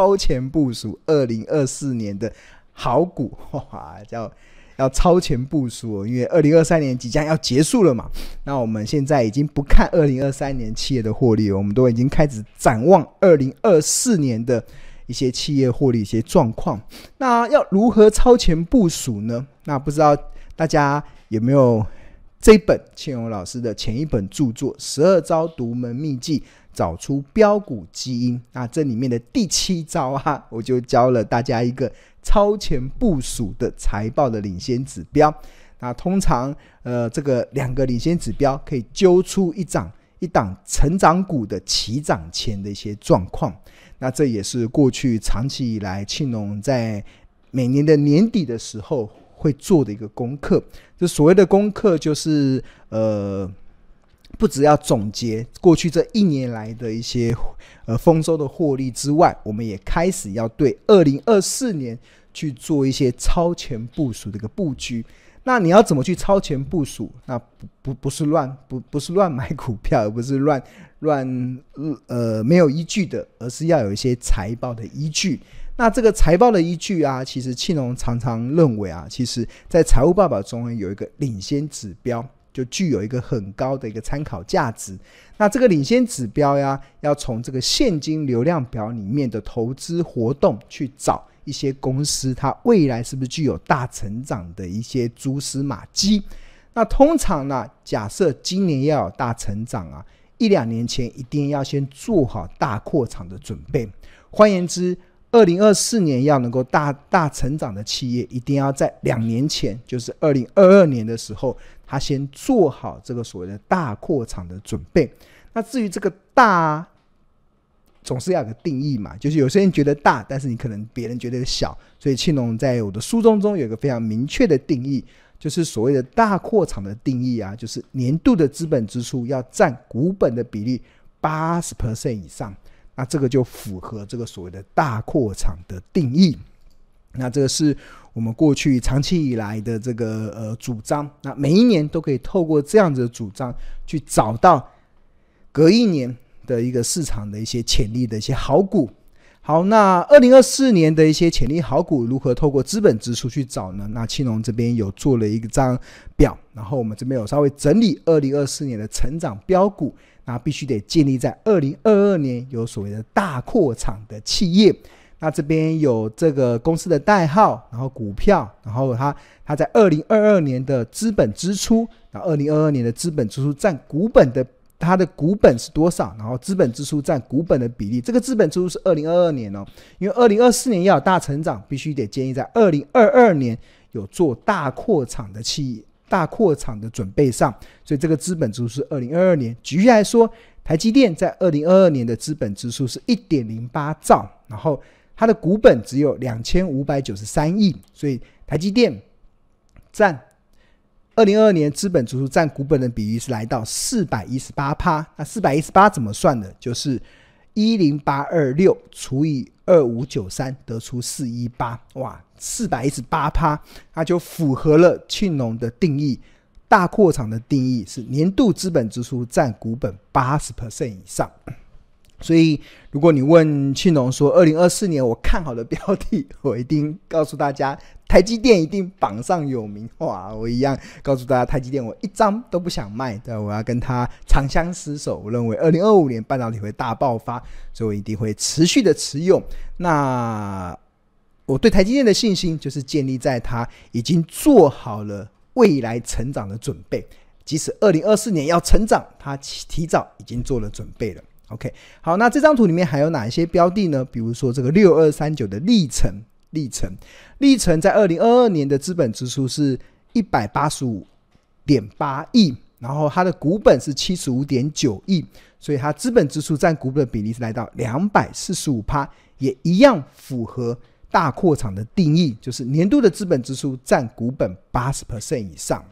超前部署二零二四年的好股，哇，叫要超前部署，因为二零二三年即将要结束了嘛。那我们现在已经不看二零二三年企业的获利，我们都已经开始展望二零二四年的一些企业获利一些状况。那要如何超前部署呢？那不知道大家有没有？这本庆荣老师的前一本著作《十二招独门秘技，找出标股基因》。那这里面的第七招啊，我就教了大家一个超前部署的财报的领先指标。那通常，呃，这个两个领先指标可以揪出一档一档成长股的起涨前的一些状况。那这也是过去长期以来庆荣在每年的年底的时候。会做的一个功课，这所谓的功课，就是呃，不只要总结过去这一年来的一些呃丰收的获利之外，我们也开始要对二零二四年去做一些超前部署的一个布局。那你要怎么去超前部署？那不不不是乱不不是乱买股票，而不是乱乱呃没有依据的，而是要有一些财报的依据。那这个财报的依据啊，其实庆隆常常认为啊，其实在财务报表中有一个领先指标，就具有一个很高的一个参考价值。那这个领先指标呀，要从这个现金流量表里面的投资活动去找一些公司，它未来是不是具有大成长的一些蛛丝马迹。那通常呢，假设今年要有大成长啊，一两年前一定要先做好大扩场的准备。换言之，二零二四年要能够大大成长的企业，一定要在两年前，就是二零二二年的时候，他先做好这个所谓的大扩厂的准备。那至于这个大，总是要有个定义嘛，就是有些人觉得大，但是你可能别人觉得小。所以庆隆在我的书中中有一个非常明确的定义，就是所谓的大扩厂的定义啊，就是年度的资本支出要占股本的比例八十 percent 以上。那这个就符合这个所谓的大扩场的定义。那这个是我们过去长期以来的这个呃主张。那每一年都可以透过这样子的主张，去找到隔一年的一个市场的一些潜力的一些好股。好，那二零二四年的一些潜力好股如何透过资本支出去找呢？那青龙这边有做了一张表，然后我们这边有稍微整理二零二四年的成长标股。那必须得建立在二零二二年有所谓的大扩厂的企业，那这边有这个公司的代号，然后股票，然后它它在二零二二年的资本支出，那二零二二年的资本支出占股本的它的股本是多少？然后资本支出占股本的比例，这个资本支出是二零二二年哦，因为二零二四年要有大成长，必须得建立在二零二二年有做大扩厂的企业。大扩厂的准备上，所以这个资本支出是二零二二年。举例来说，台积电在二零二二年的资本支出是一点零八兆，然后它的股本只有两千五百九十三亿，所以台积电占二零二二年资本支出占股本的比例是来到四百一十八趴。那四百一十八怎么算的？就是一零八二六除以二五九三，得出四一八。哇！四百一十八趴，那就符合了庆隆的定义。大扩厂的定义是年度资本支出占股本八十 percent 以上。所以，如果你问庆农说，二零二四年我看好的标的，我一定告诉大家，台积电一定榜上有名。哇，我一样告诉大家，台积电我一张都不想卖，对，我要跟他长相厮守。我认为二零二五年半导体会大爆发，所以我一定会持续的持有。那。我对台积电的信心就是建立在它已经做好了未来成长的准备，即使二零二四年要成长，它提早已经做了准备了。OK，好，那这张图里面还有哪一些标的呢？比如说这个六二三九的历程，历程，历程在二零二二年的资本支出是一百八十五点八亿，然后它的股本是七十五点九亿，所以它资本支出占股本的比例是来到两百四十五趴，也一样符合。大扩厂的定义就是年度的资本支出占股本八十 percent 以上。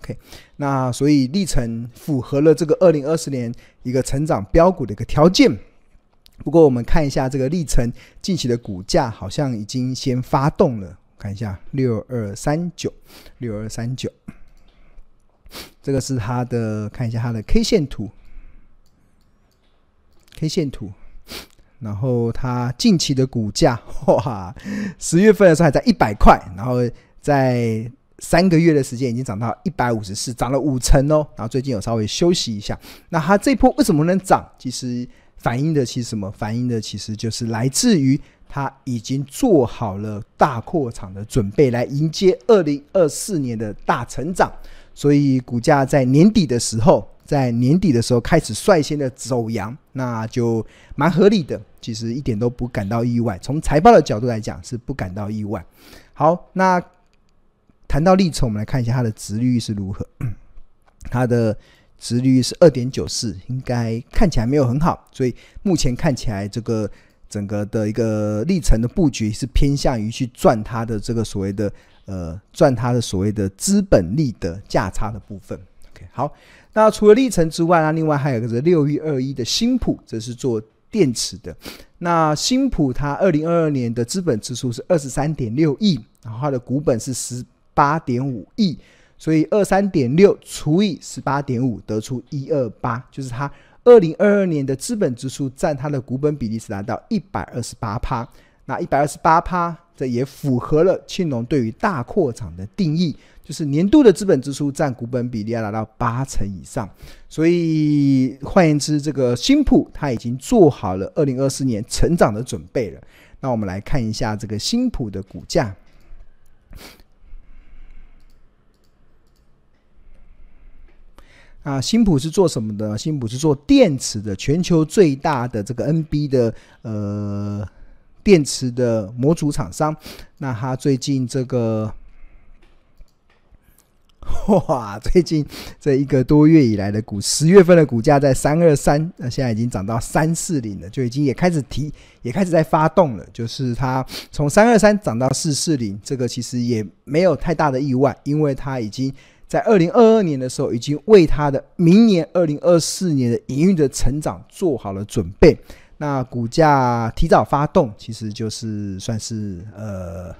OK，那所以力成符合了这个二零二四年一个成长标股的一个条件。不过我们看一下这个力成近期的股价好像已经先发动了，看一下六二三九六二三九，这个是它的，看一下它的 K 线图，K 线图。然后它近期的股价哇，十月份的时候还在一百块，然后在三个月的时间已经涨到一百五十四，涨了五成哦。然后最近有稍微休息一下。那它这波为什么能涨？其实反映的其实什么？反映的其实就是来自于它已经做好了大扩厂的准备，来迎接二零二四年的大成长。所以股价在年底的时候，在年底的时候开始率先的走阳，那就蛮合理的。其实一点都不感到意外。从财报的角度来讲，是不感到意外。好，那。谈到历程，我们来看一下它的值率是如何。它的值率是二点九四，应该看起来没有很好，所以目前看起来这个整个的一个历程的布局是偏向于去赚它的这个所谓的呃赚它的所谓的资本利得价差的部分。OK，好，那除了历程之外呢，另外还有一个是六一二一的新普，这是做电池的。那新普它二零二二年的资本支出是二十三点六亿，然后它的股本是十。八点五亿，所以二三点六除以十八点五，得出一二八，就是它二零二二年的资本支出占它的股本比例是达到一百二十八趴。那一百二十八趴，这也符合了庆农对于大扩厂的定义，就是年度的资本支出占股本比例要达到八成以上。所以换言之，这个新普它已经做好了二零二四年成长的准备了。那我们来看一下这个新普的股价。啊，新普是做什么的？新普是做电池的，全球最大的这个 NB 的呃电池的模组厂商。那他最近这个 哇，最近这一个多月以来的股，十月份的股价在三二三，那现在已经涨到三四零了，就已经也开始提，也开始在发动了。就是它从三二三涨到四四零，这个其实也没有太大的意外，因为它已经。在二零二二年的时候，已经为它的明年二零二四年的营运的成长做好了准备。那股价提早发动，其实就是算是呃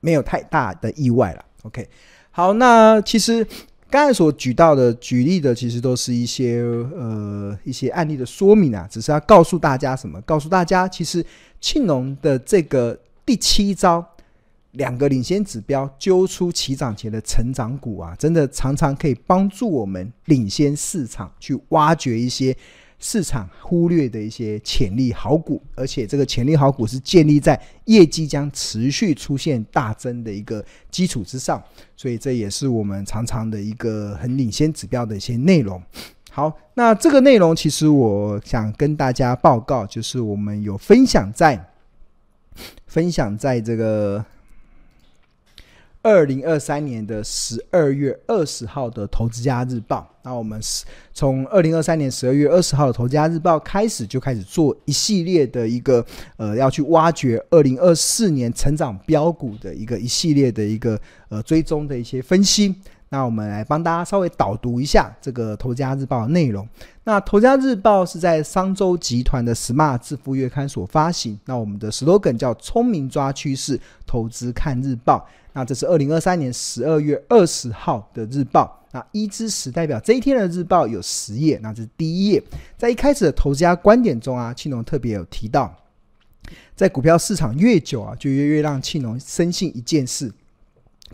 没有太大的意外了。OK，好，那其实刚才所举到的举例的，其实都是一些呃一些案例的说明啊，只是要告诉大家什么？告诉大家，其实庆农的这个第七招。两个领先指标揪出起涨前的成长股啊，真的常常可以帮助我们领先市场，去挖掘一些市场忽略的一些潜力好股，而且这个潜力好股是建立在业绩将持续出现大增的一个基础之上，所以这也是我们常常的一个很领先指标的一些内容。好，那这个内容其实我想跟大家报告，就是我们有分享在分享在这个。二零二三年的十二月二十号的《投资家日报》，那我们是从二零二三年十二月二十号的《投资家日报》开始，就开始做一系列的一个呃，要去挖掘二零二四年成长标股的一个一系列的一个呃追踪的一些分析。那我们来帮大家稍微导读一下这个《投家日报》的内容。那《投家日报》是在商周集团的 Smart 致富月刊所发行。那我们的 slogan 叫“聪明抓趋势，投资看日报”。那这是二零二三年十二月二十号的日报。那一至十代表这一天的日报有十页。那这是第一页。在一开始的投资家观点中啊，庆农特别有提到，在股票市场越久啊，就越越让庆农深信一件事。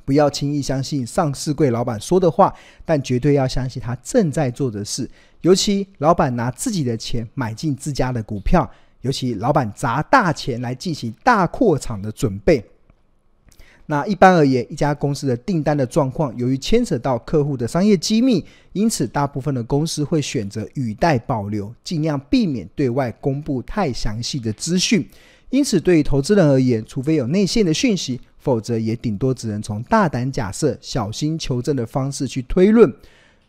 不要轻易相信上市柜老板说的话，但绝对要相信他正在做的事。尤其老板拿自己的钱买进自家的股票，尤其老板砸大钱来进行大扩厂的准备。那一般而言，一家公司的订单的状况，由于牵扯到客户的商业机密，因此大部分的公司会选择语带保留，尽量避免对外公布太详细的资讯。因此，对于投资人而言，除非有内线的讯息，否则也顶多只能从大胆假设、小心求证的方式去推论。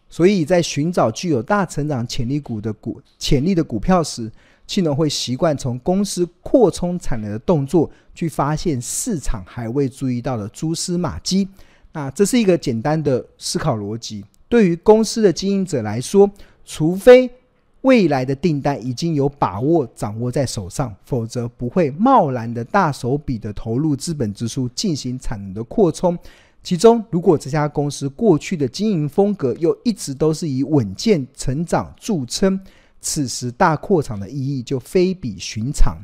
所以在寻找具有大成长潜力股的股潜力的股票时，气农会习惯从公司扩充产能的动作去发现市场还未注意到的蛛丝马迹。那这是一个简单的思考逻辑。对于公司的经营者来说，除非未来的订单已经有把握掌握在手上，否则不会贸然的大手笔的投入资本支出进行产能的扩充。其中，如果这家公司过去的经营风格又一直都是以稳健成长著称，此时大扩厂的意义就非比寻常。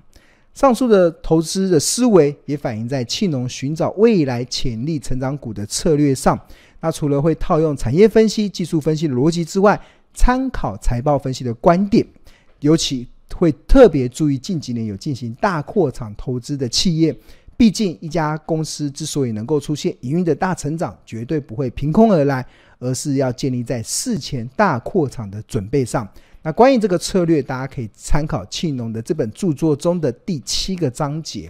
上述的投资的思维也反映在庆农寻找未来潜力成长股的策略上。那除了会套用产业分析、技术分析的逻辑之外，参考财报分析的观点，尤其会特别注意近几年有进行大扩厂投资的企业。毕竟，一家公司之所以能够出现营运的大成长，绝对不会凭空而来，而是要建立在事前大扩厂的准备上。那关于这个策略，大家可以参考庆农的这本著作中的第七个章节。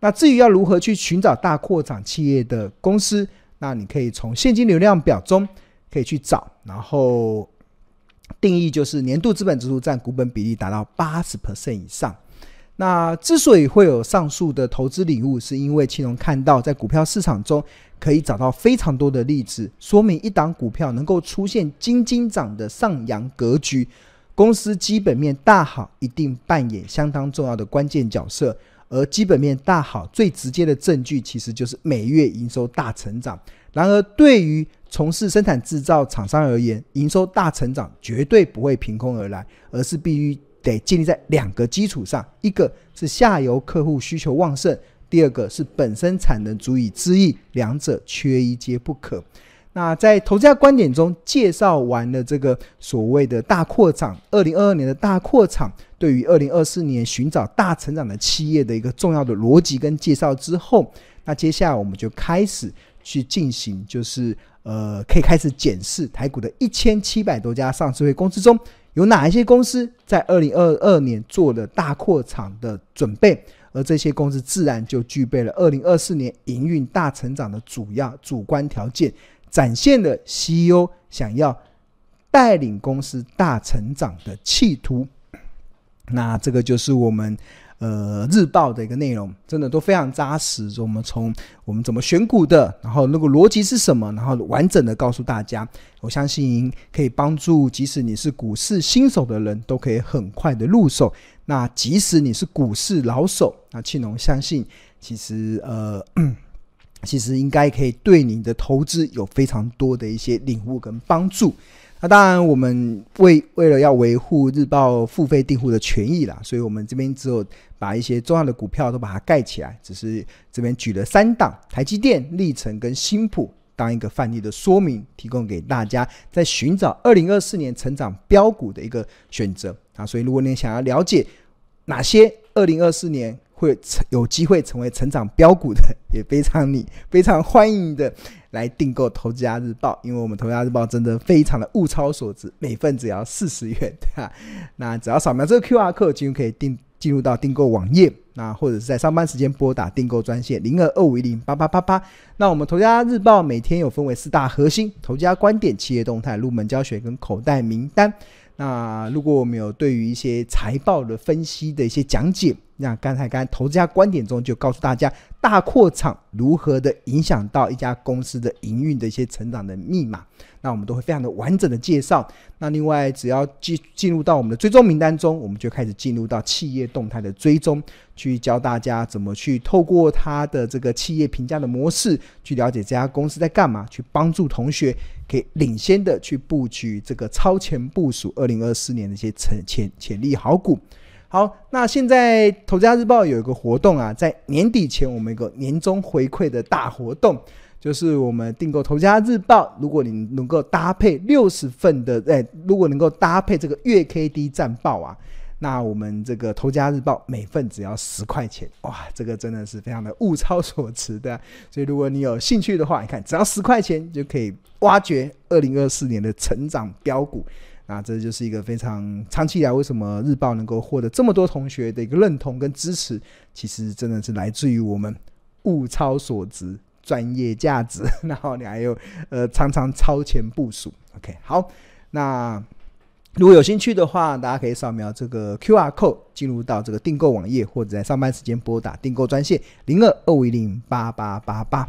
那至于要如何去寻找大扩厂企业的公司，那你可以从现金流量表中可以去找，然后定义就是年度资本支出占股本比例达到八十 percent 以上。那之所以会有上述的投资领悟，是因为青龙看到在股票市场中可以找到非常多的例子，说明一档股票能够出现金金涨的上扬格局。公司基本面大好，一定扮演相当重要的关键角色。而基本面大好，最直接的证据其实就是每月营收大成长。然而，对于从事生产制造厂商而言，营收大成长绝对不会凭空而来，而是必须得建立在两个基础上：一个是下游客户需求旺盛，第二个是本身产能足以支撑，两者缺一皆不可。那在投资家观点中介绍完了这个所谓的大扩厂，二零二二年的大扩厂对于二零二四年寻找大成长的企业的一个重要的逻辑跟介绍之后，那接下来我们就开始去进行，就是呃，可以开始检视台股的一千七百多家上市会公司中有哪一些公司在二零二二年做了大扩厂的准备，而这些公司自然就具备了二零二四年营运大成长的主要主观条件。展现了 CEO 想要带领公司大成长的企图，那这个就是我们呃日报的一个内容，真的都非常扎实。我们从我们怎么选股的，然后那个逻辑是什么，然后完整的告诉大家，我相信可以帮助即使你是股市新手的人都可以很快的入手。那即使你是股市老手，那庆农相信其实呃。其实应该可以对你的投资有非常多的一些领悟跟帮助。那当然，我们为为了要维护日报付费订户的权益啦，所以我们这边只有把一些重要的股票都把它盖起来，只是这边举了三档：台积电、力成跟新普，当一个范例的说明，提供给大家在寻找二零二四年成长标股的一个选择啊。所以，如果你想要了解哪些二零二四年，会成有机会成为成长标股的，也非常你非常欢迎的来订购《投资家日报》，因为我们《投资家日报》真的非常的物超所值，每份只要四十元，对吧？那只要扫描这个 QR code，就可以订进入到订购网页，那或者是在上班时间拨打订购专线零二二五一零八八八八。那我们《投资家日报》每天有分为四大核心：投资家观点、企业动态、入门教学跟口袋名单。那如果我们有对于一些财报的分析的一些讲解，那刚才刚投资家观点中就告诉大家，大扩厂如何的影响到一家公司的营运的一些成长的密码，那我们都会非常的完整的介绍。那另外，只要进进入到我们的追踪名单中，我们就开始进入到企业动态的追踪，去教大家怎么去透过它的这个企业评价的模式，去了解这家公司在干嘛，去帮助同学可以领先的去布局这个超前部署二零二四年的一些潜潜潜力好股。好，那现在《投家日报》有一个活动啊，在年底前我们有个年终回馈的大活动，就是我们订购《投家日报》，如果你能够搭配六十份的，哎，如果能够搭配这个月 K D 战报啊，那我们这个《投家日报》每份只要十块钱，哇，这个真的是非常的物超所值的。所以如果你有兴趣的话，你看只要十块钱就可以挖掘二零二四年的成长标股。那这就是一个非常长期以来，为什么日报能够获得这么多同学的一个认同跟支持，其实真的是来自于我们物超所值、专业价值，然后你还有呃常常超前部署。OK，好，那如果有兴趣的话，大家可以扫描这个 QR code 进入到这个订购网页，或者在上班时间拨打订购专线零二二五零八八八八。